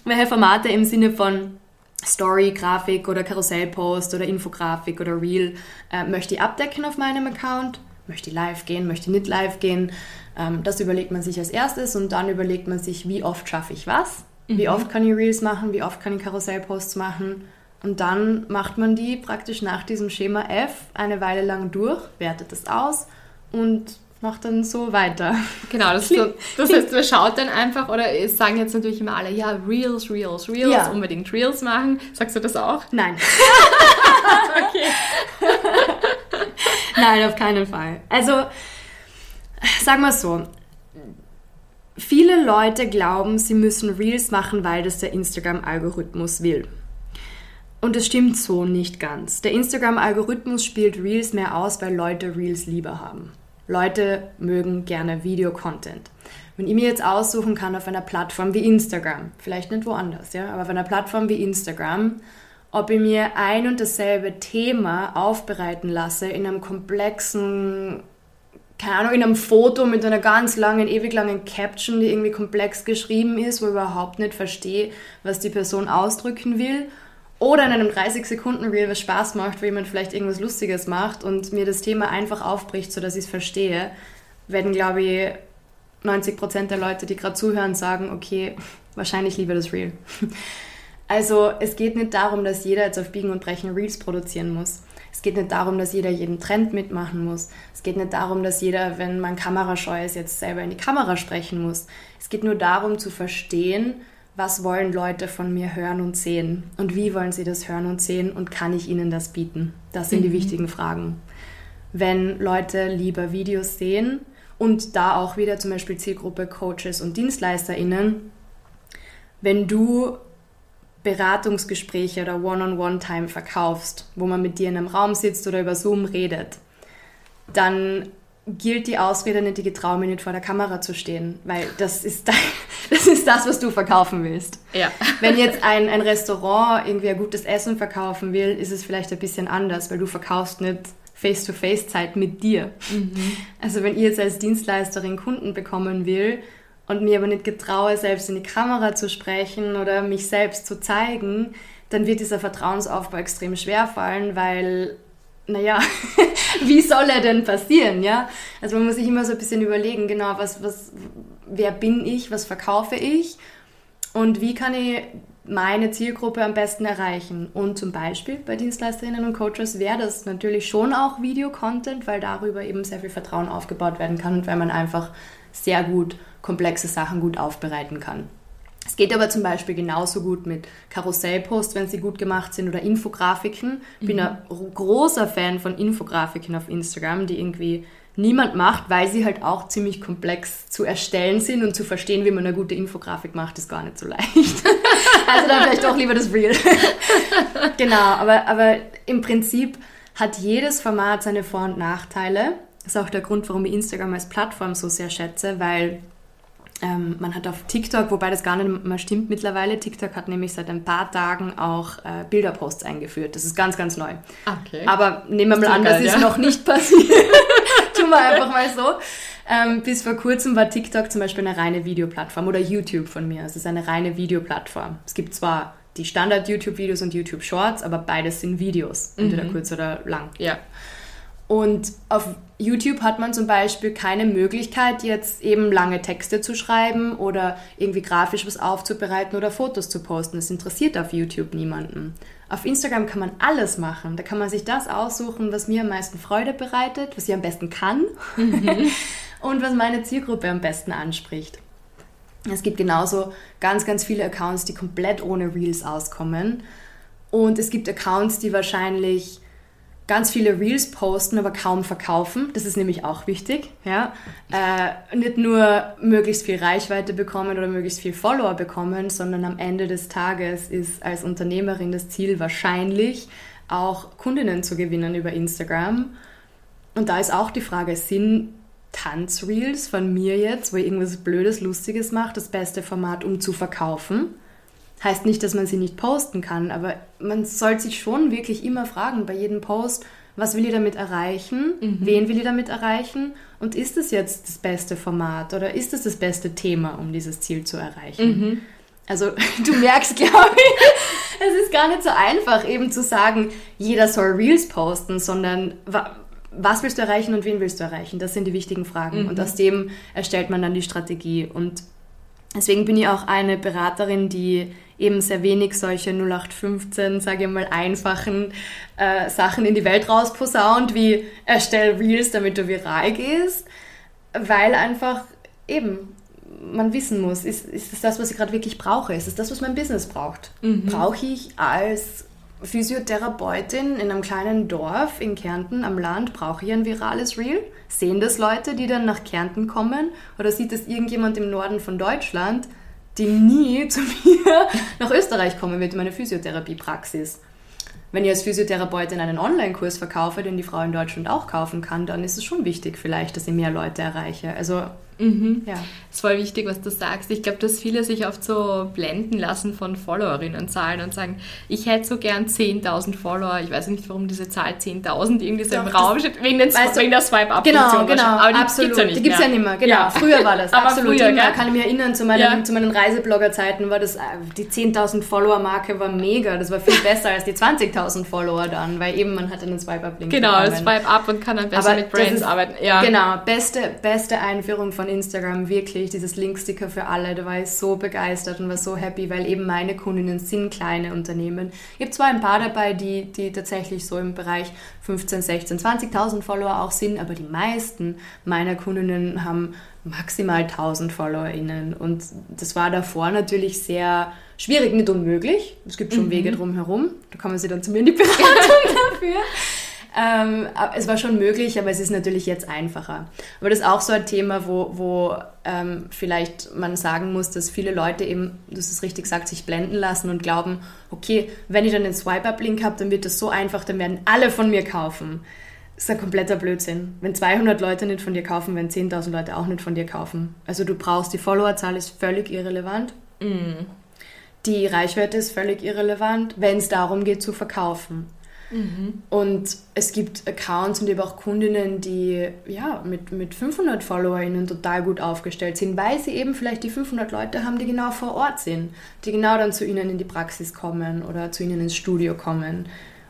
Speaker 1: welche Formate im Sinne von Story, Grafik oder Karussellpost oder Infografik oder Reel äh, möchte ich abdecken auf meinem Account? Möchte ich live gehen? Möchte ich nicht live gehen? Ähm, das überlegt man sich als erstes und dann überlegt man sich, wie oft schaffe ich was? Mhm. Wie oft kann ich Reels machen? Wie oft kann ich Karussellposts machen? Und dann macht man die praktisch nach diesem Schema F eine Weile lang durch, wertet das aus und macht dann so weiter.
Speaker 2: Genau, das, so, das heißt, man schaut dann einfach, oder es sagen jetzt natürlich immer alle, ja, Reels, Reels, Reels, ja. unbedingt Reels machen. Sagst du das auch?
Speaker 1: Nein. okay. Nein, auf keinen Fall. Also, sag mal so, viele Leute glauben, sie müssen Reels machen, weil das der Instagram-Algorithmus will. Und das stimmt so nicht ganz. Der Instagram-Algorithmus spielt Reels mehr aus, weil Leute Reels lieber haben. Leute mögen gerne Videocontent. Wenn ich mir jetzt aussuchen kann auf einer Plattform wie Instagram, vielleicht nicht woanders, ja, aber auf einer Plattform wie Instagram, ob ich mir ein und dasselbe Thema aufbereiten lasse in einem komplexen, keine Ahnung, in einem Foto mit einer ganz langen, ewig langen Caption, die irgendwie komplex geschrieben ist, wo ich überhaupt nicht verstehe, was die Person ausdrücken will, oder in einem 30-Sekunden-Reel, was Spaß macht, wo jemand vielleicht irgendwas Lustiges macht und mir das Thema einfach aufbricht, sodass ich es verstehe, werden, glaube ich, 90% der Leute, die gerade zuhören, sagen, okay, wahrscheinlich lieber das Reel. Also es geht nicht darum, dass jeder jetzt auf Biegen und Brechen Reels produzieren muss. Es geht nicht darum, dass jeder jeden Trend mitmachen muss. Es geht nicht darum, dass jeder, wenn man kamerascheu ist, jetzt selber in die Kamera sprechen muss. Es geht nur darum zu verstehen, was wollen Leute von mir hören und sehen und wie wollen sie das hören und sehen und kann ich ihnen das bieten? Das sind mhm. die wichtigen Fragen. Wenn Leute lieber Videos sehen und da auch wieder zum Beispiel Zielgruppe Coaches und DienstleisterInnen, wenn du Beratungsgespräche oder One-on-One-Time verkaufst, wo man mit dir in einem Raum sitzt oder über Zoom redet, dann gilt die Ausrede nicht, ich traue mich nicht vor der Kamera zu stehen, weil das ist, dein, das ist das, was du verkaufen willst.
Speaker 2: Ja.
Speaker 1: Wenn jetzt ein, ein Restaurant irgendwie ein gutes Essen verkaufen will, ist es vielleicht ein bisschen anders, weil du verkaufst nicht Face-to-Face-Zeit mit dir. Mhm. Also wenn ich jetzt als Dienstleisterin Kunden bekommen will und mir aber nicht getraue, selbst in die Kamera zu sprechen oder mich selbst zu zeigen, dann wird dieser Vertrauensaufbau extrem schwer fallen, weil naja, wie soll er denn passieren, ja? Also man muss sich immer so ein bisschen überlegen, genau, was, was, wer bin ich, was verkaufe ich und wie kann ich meine Zielgruppe am besten erreichen. Und zum Beispiel bei Dienstleisterinnen und Coaches wäre das natürlich schon auch Videocontent, weil darüber eben sehr viel Vertrauen aufgebaut werden kann und weil man einfach sehr gut komplexe Sachen gut aufbereiten kann. Es geht aber zum Beispiel genauso gut mit Karussellposts, wenn sie gut gemacht sind, oder Infografiken. Ich bin mhm. ein großer Fan von Infografiken auf Instagram, die irgendwie niemand macht, weil sie halt auch ziemlich komplex zu erstellen sind und zu verstehen, wie man eine gute Infografik macht, ist gar nicht so leicht. also dann vielleicht doch lieber das Real. genau, aber, aber im Prinzip hat jedes Format seine Vor- und Nachteile. Das ist auch der Grund, warum ich Instagram als Plattform so sehr schätze, weil ähm, man hat auf TikTok, wobei das gar nicht mehr stimmt mittlerweile, TikTok hat nämlich seit ein paar Tagen auch äh, Bilderposts eingeführt. Das ist ganz, ganz neu.
Speaker 2: Okay.
Speaker 1: Aber nehmen wir mal an, geil, das ist noch nicht passiert. Tun wir einfach mal so. Ähm, bis vor kurzem war TikTok zum Beispiel eine reine Videoplattform oder YouTube von mir. Es ist eine reine Videoplattform. Es gibt zwar die Standard-YouTube-Videos und YouTube-Shorts, aber beides sind Videos, entweder mhm. kurz oder lang.
Speaker 2: Ja.
Speaker 1: Und auf YouTube hat man zum Beispiel keine Möglichkeit, jetzt eben lange Texte zu schreiben oder irgendwie grafisch was aufzubereiten oder Fotos zu posten. Das interessiert auf YouTube niemanden. Auf Instagram kann man alles machen. Da kann man sich das aussuchen, was mir am meisten Freude bereitet, was ich am besten kann mhm. und was meine Zielgruppe am besten anspricht. Es gibt genauso ganz, ganz viele Accounts, die komplett ohne Reels auskommen. Und es gibt Accounts, die wahrscheinlich ganz viele Reels posten, aber kaum verkaufen. Das ist nämlich auch wichtig. Ja? Äh, nicht nur möglichst viel Reichweite bekommen oder möglichst viel Follower bekommen, sondern am Ende des Tages ist als Unternehmerin das Ziel wahrscheinlich auch Kundinnen zu gewinnen über Instagram. Und da ist auch die Frage, sind Tanzreels von mir jetzt, wo ich irgendwas Blödes, Lustiges mache, das beste Format, um zu verkaufen? Heißt nicht, dass man sie nicht posten kann, aber man sollte sich schon wirklich immer fragen bei jedem Post, was will ich damit erreichen, mhm. wen will ich damit erreichen und ist es jetzt das beste Format oder ist es das beste Thema, um dieses Ziel zu erreichen? Mhm. Also du merkst, glaube ich, es ist gar nicht so einfach eben zu sagen, jeder soll Reels posten, sondern was willst du erreichen und wen willst du erreichen? Das sind die wichtigen Fragen mhm. und aus dem erstellt man dann die Strategie und deswegen bin ich auch eine Beraterin, die eben sehr wenig solche 0815, sage ich mal, einfachen äh, Sachen in die Welt rausposaunt, wie erstell Reels, damit du viral gehst, weil einfach eben man wissen muss, ist, ist das das, was ich gerade wirklich brauche? Ist es das, was mein Business braucht? Mhm. Brauche ich als Physiotherapeutin in einem kleinen Dorf in Kärnten am Land, brauche ich ein virales Reel? Sehen das Leute, die dann nach Kärnten kommen? Oder sieht das irgendjemand im Norden von Deutschland? Die nie zu mir nach Österreich kommen wird in meine Physiotherapiepraxis. Wenn ich als Physiotherapeutin einen Online-Kurs verkaufe, den die Frau in Deutschland auch kaufen kann, dann ist es schon wichtig vielleicht, dass ich mehr Leute erreiche. Also
Speaker 2: Mhm. Ja. Ist voll wichtig, was du sagst. Ich glaube, dass viele sich oft so blenden lassen von Followerinnenzahlen und sagen, ich hätte so gern 10.000 Follower. Ich weiß nicht, warum diese Zahl 10.000 irgendwie so im Raum steht, wegen, den, weißt du, wegen der Swipe-Up-Funktion.
Speaker 1: Genau, genau. Aber die absolut. gibt's ja nicht Die gibt es ja nicht mehr, genau. Ja. Früher war das,
Speaker 2: Aber absolut. Früher,
Speaker 1: Da kann ich mich erinnern, zu meinen, ja. meinen Reiseblogger-Zeiten war das, äh, die 10.000 Follower-Marke war mega. Das war viel besser als die 20.000 Follower dann, weil eben man hat einen Swipe-Up-Link
Speaker 2: Genau, Swipe-Up und kann dann besser Aber mit Brands arbeiten. Ja.
Speaker 1: Genau, beste, beste Einführung von Instagram, wirklich, dieses Linksticker für alle, da war ich so begeistert und war so happy, weil eben meine Kundinnen sind kleine Unternehmen. Ich habe zwar ein paar dabei, die, die tatsächlich so im Bereich 15, 16, 20.000 Follower auch sind, aber die meisten meiner Kundinnen haben maximal 1000 FollowerInnen und das war davor natürlich sehr schwierig, nicht unmöglich. Es gibt schon mhm. Wege drumherum, da kommen sie dann zu mir in die Beratung dafür. Ähm, es war schon möglich, aber es ist natürlich jetzt einfacher. Aber das ist auch so ein Thema, wo, wo ähm, vielleicht man sagen muss, dass viele Leute eben, du hast es richtig gesagt, sich blenden lassen und glauben, okay, wenn ich dann den Swipe-Up-Link habe, dann wird das so einfach, dann werden alle von mir kaufen. ist ein kompletter Blödsinn. Wenn 200 Leute nicht von dir kaufen, werden 10.000 Leute auch nicht von dir kaufen. Also du brauchst, die Followerzahl ist völlig irrelevant. Mm. Die Reichweite ist völlig irrelevant, wenn es darum geht zu verkaufen. Mhm. Und es gibt Accounts und eben auch Kundinnen, die ja, mit, mit 500 FollowerInnen total gut aufgestellt sind, weil sie eben vielleicht die 500 Leute haben, die genau vor Ort sind, die genau dann zu ihnen in die Praxis kommen oder zu ihnen ins Studio kommen.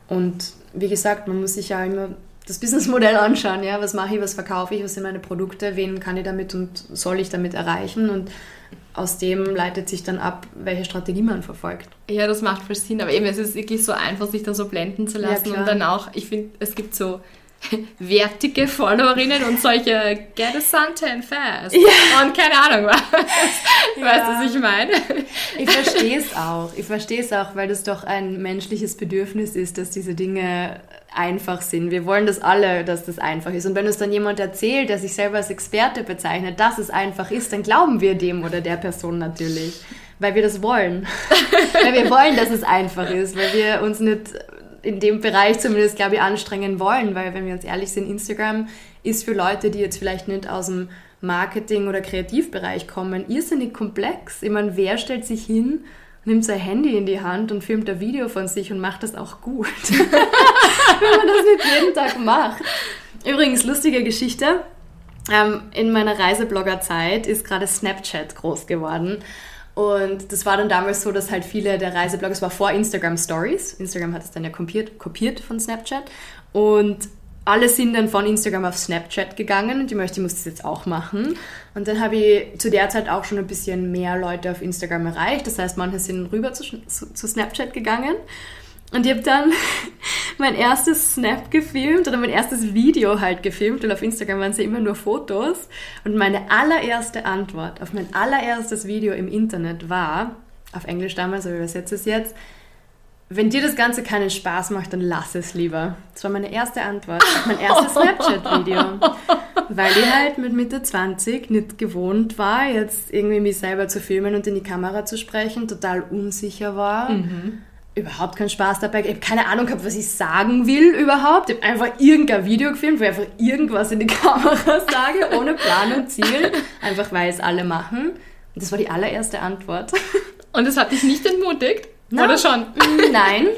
Speaker 1: Und wie gesagt, man muss sich ja immer das Businessmodell anschauen. Ja? Was mache ich, was verkaufe ich, was sind meine Produkte, wen kann ich damit und soll ich damit erreichen? Und aus dem leitet sich dann ab, welche Strategie man verfolgt.
Speaker 2: Ja, das macht voll Sinn. Aber eben, es ist wirklich so einfach, sich da so blenden zu lassen. Ja, und dann auch, ich finde, es gibt so wertige Followerinnen und solche Get a suntan fast. Ja. Und keine Ahnung was. Ja. Weißt du, was ich meine?
Speaker 1: Ich verstehe es auch. Ich verstehe es auch, weil das doch ein menschliches Bedürfnis ist, dass diese Dinge einfach sind. Wir wollen das alle, dass das einfach ist. Und wenn uns dann jemand erzählt, der sich selber als Experte bezeichnet, dass es einfach ist, dann glauben wir dem oder der Person natürlich. Weil wir das wollen. weil wir wollen, dass es einfach ist. Weil wir uns nicht in dem Bereich zumindest, glaube ich, anstrengen wollen. Weil, wenn wir uns ehrlich sind, Instagram ist für Leute, die jetzt vielleicht nicht aus dem Marketing- oder Kreativbereich kommen, irrsinnig komplex. Ich meine, wer stellt sich hin nimmt sein Handy in die Hand und filmt ein Video von sich und macht das auch gut. Wenn man das nicht jeden Tag macht. Übrigens, lustige Geschichte. Ähm, in meiner Reiseblogger-Zeit ist gerade Snapchat groß geworden. Und das war dann damals so, dass halt viele der Reiseblogger, es war vor Instagram Stories. Instagram hat es dann ja kopiert, kopiert von Snapchat. Und alle sind dann von Instagram auf Snapchat gegangen und ich möchte, ich muss das jetzt auch machen. Und dann habe ich zu der Zeit auch schon ein bisschen mehr Leute auf Instagram erreicht. Das heißt, manche sind rüber zu, zu Snapchat gegangen. Und ich habe dann mein erstes Snap gefilmt oder mein erstes Video halt gefilmt, weil auf Instagram waren es ja immer nur Fotos. Und meine allererste Antwort auf mein allererstes Video im Internet war, auf Englisch damals, aber ich übersetze es jetzt, wenn dir das Ganze keinen Spaß macht, dann lass es lieber. Das war meine erste Antwort auf mein erstes Snapchat-Video. Weil ich halt mit Mitte 20 nicht gewohnt war, jetzt irgendwie mich selber zu filmen und in die Kamera zu sprechen, total unsicher war. Mhm. Überhaupt keinen Spaß dabei. Ich habe keine Ahnung gehabt, was ich sagen will überhaupt. Ich habe einfach irgendein Video gefilmt, wo ich einfach irgendwas in die Kamera sage, ohne Plan und Ziel. Einfach weil es alle machen. Und das war die allererste Antwort.
Speaker 2: Und das hat dich nicht entmutigt? No. Oder schon?
Speaker 1: Mm, nein.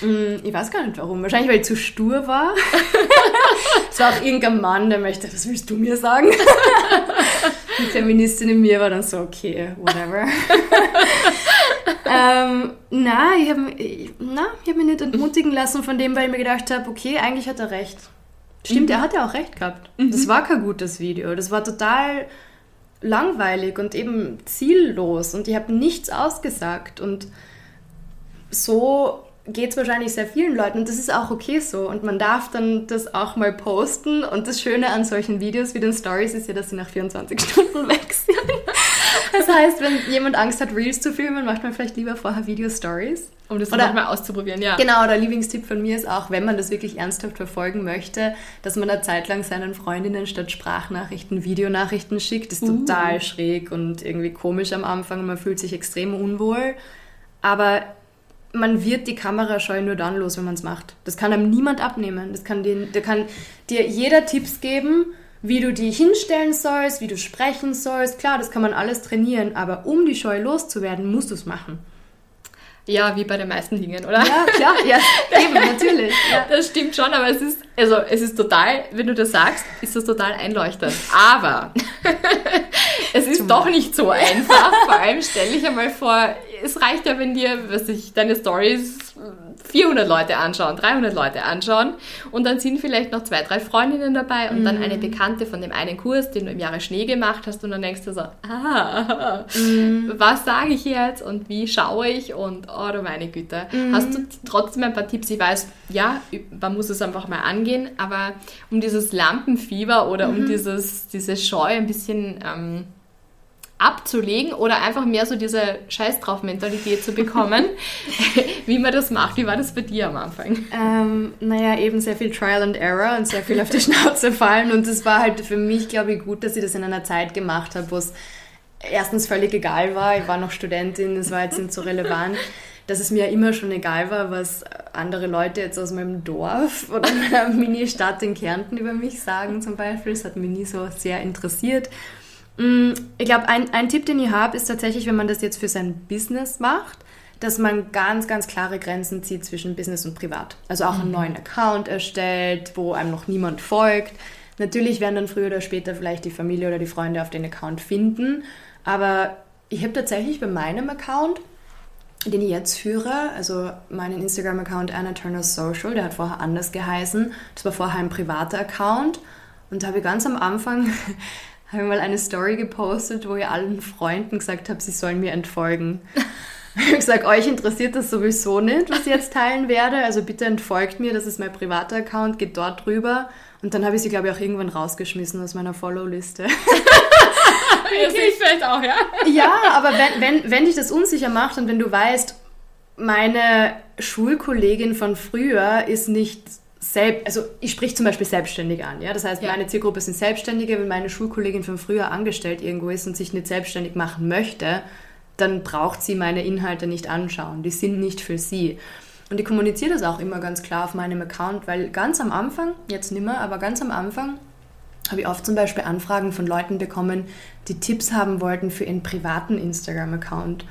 Speaker 1: Mm, ich weiß gar nicht warum. Wahrscheinlich, weil ich zu stur war. es war auch irgendein Mann, der möchte, was willst du mir sagen? Die Feministin in mir war dann so, okay, whatever. Ähm, na, ich habe hab mich nicht entmutigen lassen von dem, weil ich mir gedacht habe, okay, eigentlich hat er recht. Stimmt, mhm. er hat ja auch recht gehabt. Mhm. Das war kein gutes Video. Das war total langweilig und eben ziellos und ich habe nichts ausgesagt und so geht es wahrscheinlich sehr vielen Leuten und das ist auch okay so und man darf dann das auch mal posten und das Schöne an solchen Videos wie den Stories ist ja, dass sie nach 24 Stunden weg sind. Das heißt, wenn jemand Angst hat, Reels zu filmen, macht man vielleicht lieber vorher Video-Stories.
Speaker 2: Um das oder, mal auszuprobieren, ja.
Speaker 1: Genau, der Lieblingstipp von mir ist auch, wenn man das wirklich ernsthaft verfolgen möchte, dass man eine Zeit lang seinen Freundinnen statt Sprachnachrichten Videonachrichten schickt. Das ist uh. total schräg und irgendwie komisch am Anfang und man fühlt sich extrem unwohl. Aber man wird die Kamerascheu nur dann los, wenn man es macht. Das kann einem niemand abnehmen. Das kann dir, da kann dir jeder Tipps geben, wie du die hinstellen sollst, wie du sprechen sollst. Klar, das kann man alles trainieren, aber um die Scheu loszuwerden, musst du es machen.
Speaker 2: Ja, wie bei den meisten Dingen, oder?
Speaker 1: Ja, klar, ja, eben, natürlich. Ja.
Speaker 2: Das stimmt schon, aber es ist, also es ist total, wenn du das sagst, ist das total einleuchtend. Aber es ist Zum doch nicht so einfach. Vor allem stelle ich einmal vor, es reicht ja, wenn dir, was ich, deine Stories 400 Leute anschauen, 300 Leute anschauen und dann sind vielleicht noch zwei, drei Freundinnen dabei und mm. dann eine mhm. Bekannte von dem einen Kurs, den du im Jahre Schnee gemacht hast und dann denkst du so, ah, mm. was sage ich jetzt und wie schaue ich und oh du meine Güte. Mm. Hast du trotzdem ein paar Tipps? Ich weiß, ja, man muss es einfach mal angehen, aber um dieses Lampenfieber oder um dieses, diese Scheu ein bisschen... Ähm, abzulegen oder einfach mehr so diese Scheiß drauf Mentalität zu bekommen, wie man das macht. Wie war das bei dir am Anfang?
Speaker 1: Ähm, naja, eben sehr viel Trial and Error und sehr viel auf die Schnauze fallen und es war halt für mich, glaube ich, gut, dass ich das in einer Zeit gemacht habe, wo es erstens völlig egal war, ich war noch Studentin, es war jetzt nicht so relevant. dass es mir immer schon egal war, was andere Leute jetzt aus meinem Dorf oder meiner Mini-Stadt in Kärnten über mich sagen zum Beispiel. Das hat mich nie so sehr interessiert. Mm, ich glaube, ein, ein Tipp, den ich habe, ist tatsächlich, wenn man das jetzt für sein Business macht, dass man ganz, ganz klare Grenzen zieht zwischen Business und Privat. Also auch einen mhm. neuen Account erstellt, wo einem noch niemand folgt. Natürlich werden dann früher oder später vielleicht die Familie oder die Freunde auf den Account finden, aber ich habe tatsächlich bei meinem Account, den ich jetzt führe, also meinen Instagram-Account Anna Turner Social, der hat vorher anders geheißen. Das war vorher ein privater Account und da habe ich ganz am Anfang habe ich mal eine Story gepostet, wo ich allen Freunden gesagt habe, sie sollen mir entfolgen. ich habe gesagt, euch interessiert das sowieso nicht, was ich jetzt teilen werde. Also bitte entfolgt mir, das ist mein privater Account, geht dort drüber. Und dann habe ich sie, glaube ich, auch irgendwann rausgeschmissen aus meiner Follow-Liste.
Speaker 2: das sehe ich vielleicht auch, ja?
Speaker 1: ja, aber wenn, wenn, wenn dich das unsicher macht und wenn du weißt, meine Schulkollegin von früher ist nicht selbst, also ich sprich zum Beispiel selbstständig an, ja. Das heißt, ja. meine Zielgruppe sind Selbstständige. Wenn meine Schulkollegin von früher angestellt irgendwo ist und sich nicht selbstständig machen möchte, dann braucht sie meine Inhalte nicht anschauen. Die sind nicht für sie. Und ich kommuniziere das auch immer ganz klar auf meinem Account, weil ganz am Anfang, jetzt nimmer, aber ganz am Anfang habe ich oft zum Beispiel Anfragen von Leuten bekommen, die Tipps haben wollten für ihren privaten Instagram-Account.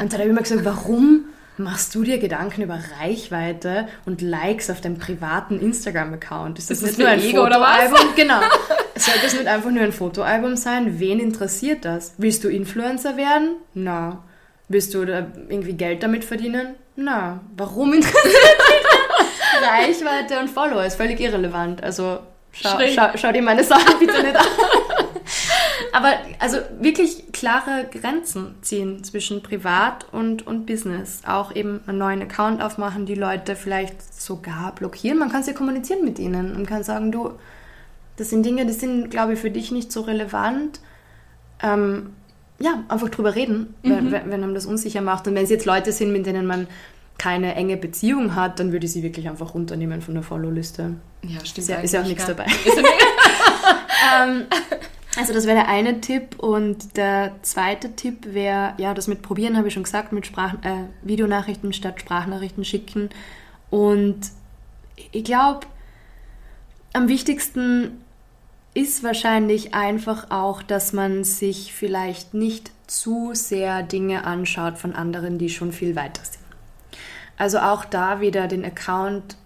Speaker 1: Und da habe ich immer gesagt, warum machst du dir Gedanken über Reichweite und Likes auf deinem privaten Instagram-Account? Ist das, ist das nicht nur ein Ego Fotoalbum? Oder was? Genau. Soll das nicht einfach nur ein Fotoalbum sein? Wen interessiert das? Willst du Influencer werden? Na. Willst du irgendwie Geld damit verdienen? Na. Warum interessiert dich Reichweite und Follower? Ist völlig irrelevant. Also schau, schau, schau dir meine Sachen bitte nicht an. Aber also wirklich klare Grenzen ziehen zwischen Privat und, und Business. Auch eben einen neuen Account aufmachen, die Leute vielleicht sogar blockieren. Man kann ja kommunizieren mit ihnen und kann sagen, du, das sind Dinge, die sind, glaube ich, für dich nicht so relevant. Ähm, ja, einfach drüber reden, mhm. wenn, wenn einem das unsicher macht. Und wenn es jetzt Leute sind, mit denen man keine enge Beziehung hat, dann würde ich sie wirklich einfach runternehmen von der Follow-Liste.
Speaker 2: Ja, stimmt.
Speaker 1: Ist ja, ist ja auch nichts dabei. ähm, also das wäre der eine Tipp und der zweite Tipp wäre, ja, das mit Probieren habe ich schon gesagt, mit Sprach äh, Videonachrichten statt Sprachnachrichten schicken. Und ich glaube, am wichtigsten ist wahrscheinlich einfach auch, dass man sich vielleicht nicht zu sehr Dinge anschaut von anderen, die schon viel weiter sind. Also auch da wieder den Account,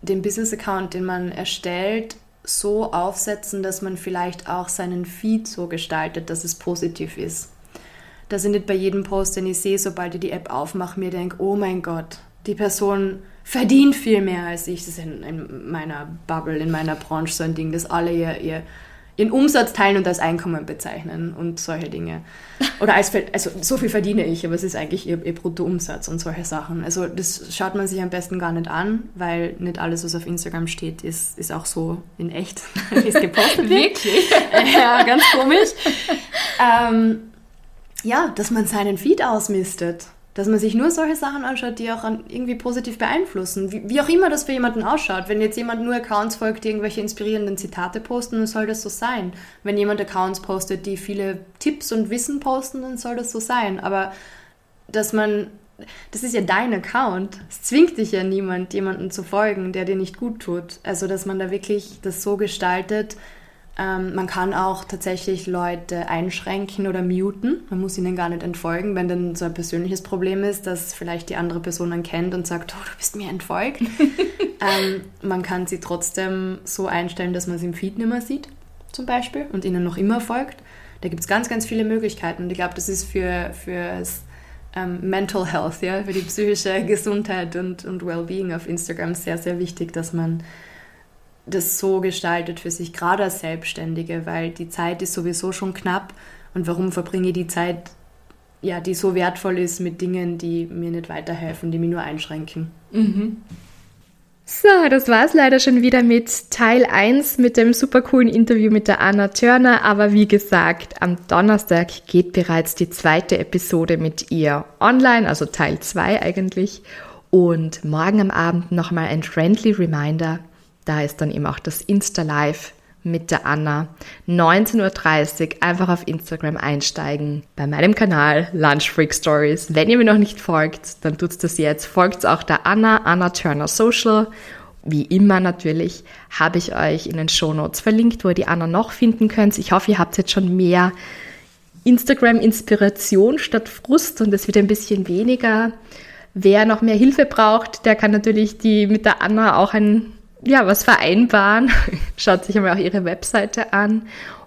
Speaker 1: den Business-Account, den man erstellt, so aufsetzen, dass man vielleicht auch seinen Feed so gestaltet, dass es positiv ist. Dass ich nicht bei jedem Post, den ich sehe, sobald ich die App aufmache, mir denke, oh mein Gott, die Person verdient viel mehr als ich. Das ist in, in meiner Bubble, in meiner Branche so ein Ding, dass alle ihr, ihr ihren Umsatz teilen und als Einkommen bezeichnen und solche Dinge. Oder als, also so viel verdiene ich, aber es ist eigentlich ihr, ihr Bruttoumsatz und solche Sachen. Also das schaut man sich am besten gar nicht an, weil nicht alles, was auf Instagram steht, ist, ist auch so in echt, wie es gepostet wird.
Speaker 2: Wirklich?
Speaker 1: ja, ganz komisch. Ähm, ja, dass man seinen Feed ausmistet. Dass man sich nur solche Sachen anschaut, die auch irgendwie positiv beeinflussen. Wie, wie, auch immer das für jemanden ausschaut. Wenn jetzt jemand nur Accounts folgt, die irgendwelche inspirierenden Zitate posten, dann soll das so sein. Wenn jemand Accounts postet, die viele Tipps und Wissen posten, dann soll das so sein. Aber dass man, das ist ja dein Account. Es zwingt dich ja niemand, jemanden zu folgen, der dir nicht gut tut. Also, dass man da wirklich das so gestaltet, ähm, man kann auch tatsächlich Leute einschränken oder muten. Man muss ihnen gar nicht entfolgen, wenn dann so ein persönliches Problem ist, dass vielleicht die andere Person dann kennt und sagt, oh, du bist mir entfolgt. ähm, man kann sie trotzdem so einstellen, dass man sie im Feed nicht mehr sieht, zum Beispiel, und ihnen noch immer folgt. Da gibt es ganz, ganz viele Möglichkeiten. Und ich glaube, das ist für, für ähm, Mental Health, ja, für die psychische Gesundheit und, und Wellbeing auf Instagram sehr, sehr wichtig, dass man das so gestaltet für sich, gerade als Selbstständige, weil die Zeit ist sowieso schon knapp und warum verbringe ich die Zeit, ja, die so wertvoll ist, mit Dingen, die mir nicht weiterhelfen, die mich nur einschränken.
Speaker 2: Mhm. So, das war es leider schon wieder mit Teil 1 mit dem super coolen Interview mit der Anna Turner. Aber wie gesagt, am Donnerstag geht bereits die zweite Episode mit ihr online, also Teil 2 eigentlich. Und morgen am Abend nochmal ein friendly Reminder da ist dann eben auch das Insta-Live, mit der Anna. 19.30 Uhr einfach auf Instagram einsteigen. Bei meinem Kanal Lunch Freak Stories. Wenn ihr mir noch nicht folgt, dann tut's das jetzt. Folgt auch der Anna, Anna Turner Social. Wie immer natürlich habe ich euch in den Show Notes verlinkt, wo ihr die Anna noch finden könnt. Ich hoffe, ihr habt jetzt schon mehr Instagram-Inspiration statt Frust und es wird ein bisschen weniger. Wer noch mehr Hilfe braucht, der kann natürlich die mit der Anna auch ein ja, was vereinbaren. Schaut sich einmal auch ihre Webseite an.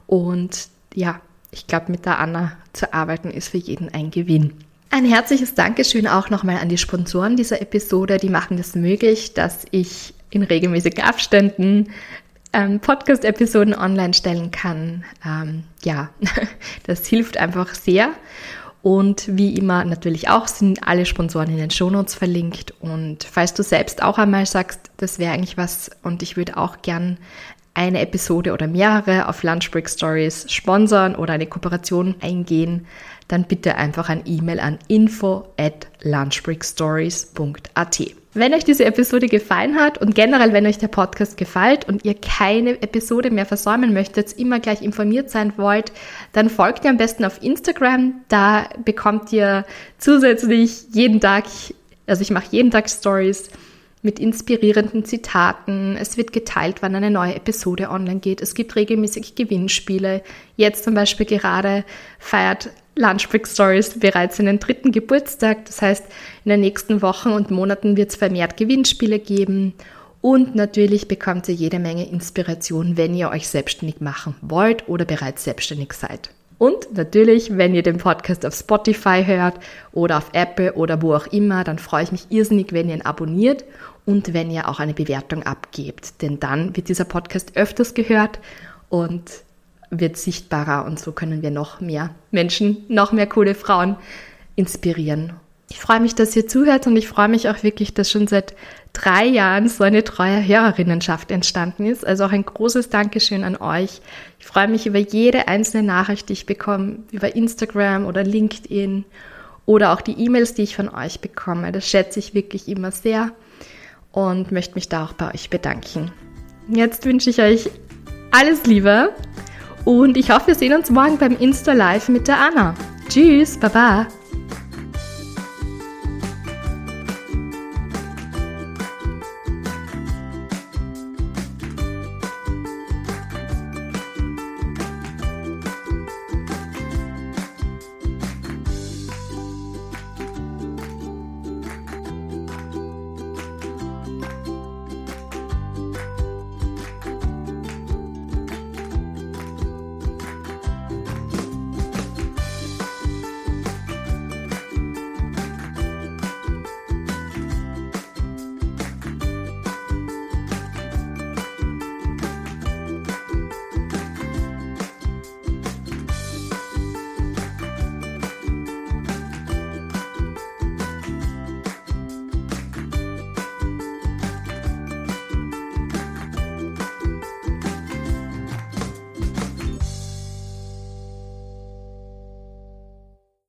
Speaker 2: Und ja, ich glaube, mit der Anna zu arbeiten ist für jeden ein Gewinn. Ein herzliches Dankeschön auch nochmal an die Sponsoren dieser Episode. Die machen es das möglich, dass ich in regelmäßigen Abständen ähm, Podcast-Episoden online stellen kann. Ähm, ja, das hilft einfach sehr. Und wie immer natürlich auch sind alle Sponsoren in den Shownotes verlinkt. Und falls du selbst auch einmal sagst, das wäre eigentlich was und ich würde auch gern eine Episode oder mehrere auf Lunchbreak Stories sponsern oder eine Kooperation eingehen, dann bitte einfach ein E-Mail an info at lunchbreakstories.at. Wenn euch diese Episode gefallen hat und generell, wenn euch der Podcast gefällt und ihr keine Episode mehr versäumen möchtet, immer gleich informiert sein wollt, dann folgt ihr am besten auf Instagram. Da bekommt ihr zusätzlich jeden Tag, also ich mache jeden Tag Stories mit inspirierenden Zitaten. Es wird geteilt, wann eine neue Episode online geht. Es gibt regelmäßig Gewinnspiele. Jetzt zum Beispiel gerade feiert Lunchbreak Stories bereits einen dritten Geburtstag. Das heißt, in den nächsten Wochen und Monaten wird es vermehrt Gewinnspiele geben. Und natürlich bekommt ihr jede Menge Inspiration, wenn ihr euch selbstständig machen wollt oder bereits selbstständig seid. Und natürlich, wenn ihr den Podcast auf Spotify hört oder auf Apple oder wo auch immer, dann freue ich mich irrsinnig, wenn ihr ihn abonniert und wenn ihr auch eine Bewertung abgebt. Denn dann wird dieser Podcast öfters gehört und wird sichtbarer und so können wir noch mehr Menschen, noch mehr coole Frauen inspirieren. Ich freue mich, dass ihr zuhört und ich freue mich auch wirklich, dass schon seit drei Jahren so eine treue Hörerinnenschaft entstanden ist. Also auch ein großes Dankeschön an euch. Ich freue mich über jede einzelne Nachricht, die ich bekomme, über Instagram oder LinkedIn oder auch die E-Mails, die ich von euch bekomme. Das schätze ich wirklich immer sehr und möchte mich da auch bei euch bedanken. Jetzt wünsche ich euch alles Liebe und ich hoffe, wir sehen uns morgen beim Insta Live mit der Anna. Tschüss, Baba.